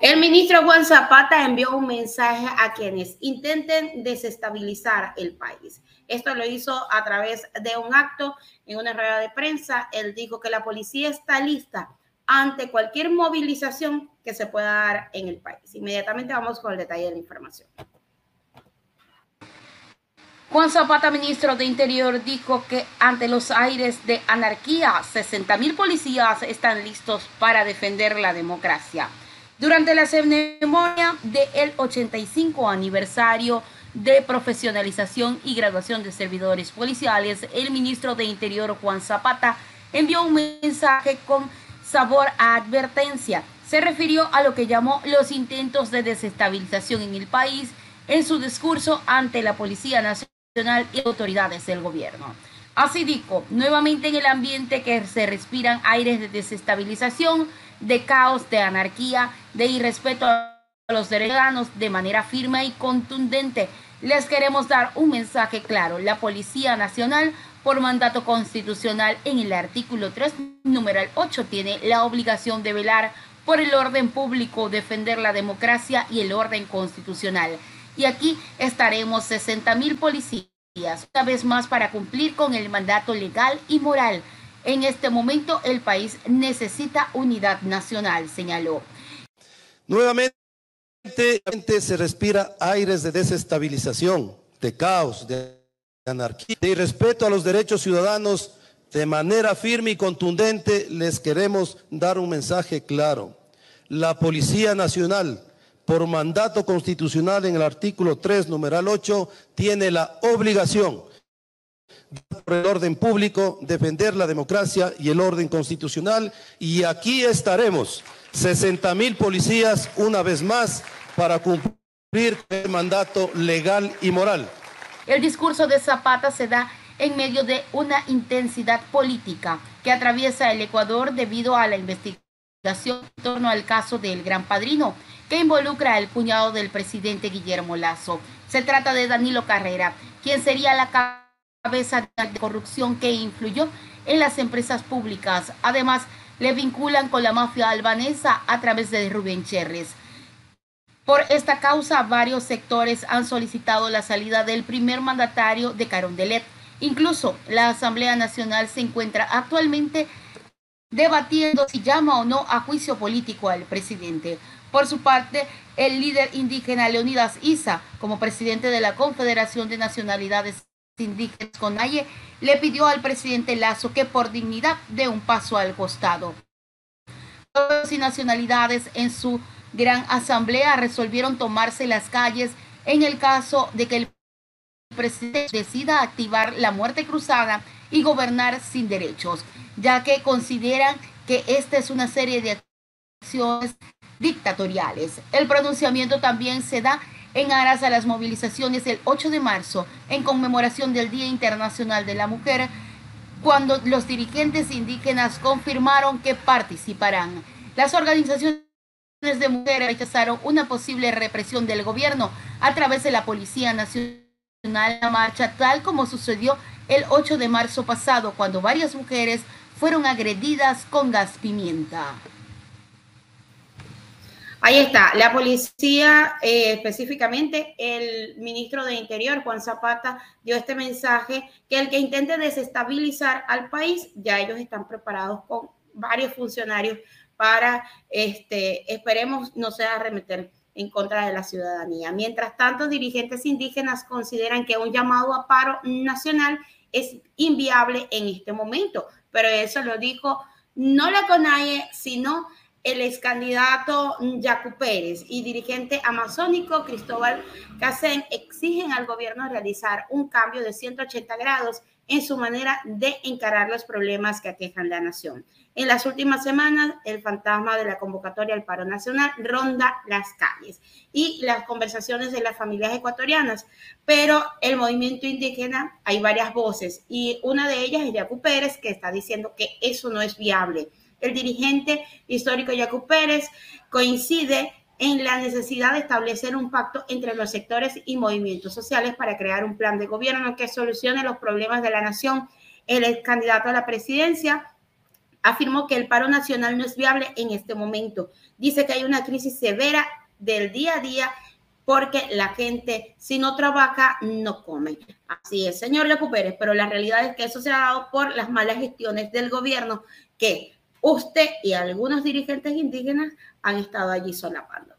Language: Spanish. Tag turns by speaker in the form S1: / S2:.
S1: El ministro Juan Zapata envió un mensaje a quienes intenten desestabilizar el país. Esto lo hizo a través de un acto en una rueda de prensa. Él dijo que la policía está lista ante cualquier movilización que se pueda dar en el país. Inmediatamente vamos con el detalle de la información.
S2: Juan Zapata, ministro de Interior, dijo que ante los aires de anarquía, 60 mil policías están listos para defender la democracia. Durante la ceremonia del 85 aniversario de profesionalización y graduación de servidores policiales, el ministro de Interior, Juan Zapata, envió un mensaje con sabor a advertencia. Se refirió a lo que llamó los intentos de desestabilización en el país en su discurso ante la Policía Nacional y autoridades del gobierno. Así dijo, nuevamente en el ambiente que se respiran aires de desestabilización, de caos, de anarquía, de irrespeto a los ciudadanos de manera firme y contundente. Les queremos dar un mensaje claro. La Policía Nacional, por mandato constitucional en el artículo 3, numeral 8, tiene la obligación de velar por el orden público, defender la democracia y el orden constitucional y aquí estaremos 60 mil policías, una vez más para cumplir con el mandato legal y moral. En este momento el país necesita unidad nacional, señaló.
S3: Nuevamente se respira aires de desestabilización, de caos, de anarquía, de irrespeto a los derechos ciudadanos. De manera firme y contundente les queremos dar un mensaje claro. La Policía Nacional por mandato constitucional en el artículo 3, numeral 8, tiene la obligación por el orden público, defender la democracia y el orden constitucional. Y aquí estaremos, 60 mil policías, una vez más, para cumplir el mandato legal y moral.
S2: El discurso de Zapata se da en medio de una intensidad política que atraviesa el Ecuador debido a la investigación en torno al caso del Gran Padrino que involucra al cuñado del presidente Guillermo Lazo. Se trata de Danilo Carrera, quien sería la cabeza de corrupción que influyó en las empresas públicas. Además, le vinculan con la mafia albanesa a través de Rubén Cherres. Por esta causa, varios sectores han solicitado la salida del primer mandatario de Carondelet. Incluso la Asamblea Nacional se encuentra actualmente debatiendo si llama o no a juicio político al presidente. Por su parte, el líder indígena Leonidas Isa, como presidente de la Confederación de Nacionalidades Indígenas CONAIE, le pidió al presidente Lazo que por dignidad dé un paso al costado. Todos y nacionalidades en su gran asamblea resolvieron tomarse las calles en el caso de que el presidente decida activar la muerte cruzada y gobernar sin derechos, ya que consideran que esta es una serie de acciones dictatoriales. El pronunciamiento también se da en aras a las movilizaciones del 8 de marzo en conmemoración del Día Internacional de la Mujer, cuando los dirigentes indígenas confirmaron que participarán. Las organizaciones de mujeres rechazaron una posible represión del gobierno a través de la Policía Nacional la marcha, tal como sucedió el 8 de marzo pasado, cuando varias mujeres fueron agredidas con gas pimienta.
S1: Ahí está, la policía, eh, específicamente el ministro de Interior, Juan Zapata, dio este mensaje que el que intente desestabilizar al país, ya ellos están preparados con varios funcionarios para, este, esperemos, no sea arremeter en contra de la ciudadanía. Mientras tanto, dirigentes indígenas consideran que un llamado a paro nacional es inviable en este momento, pero eso lo dijo no la CONAIE, sino el ex candidato Yacu Pérez y dirigente amazónico Cristóbal Casén exigen al gobierno realizar un cambio de 180 grados en su manera de encarar los problemas que aquejan la nación. En las últimas semanas, el fantasma de la convocatoria al paro nacional ronda las calles y las conversaciones de las familias ecuatorianas, pero el movimiento indígena hay varias voces y una de ellas es Yacu Pérez que está diciendo que eso no es viable el dirigente histórico Yacu Pérez coincide en la necesidad de establecer un pacto entre los sectores y movimientos sociales para crear un plan de gobierno que solucione los problemas de la nación. El candidato a la presidencia
S2: afirmó que el paro nacional no es viable en este momento. Dice que hay una crisis severa del día a día porque la gente si no trabaja no come. Así es, señor Lecupérez, pero la realidad es que eso se ha dado por las malas gestiones del gobierno que usted y algunos dirigentes indígenas han estado allí solapando.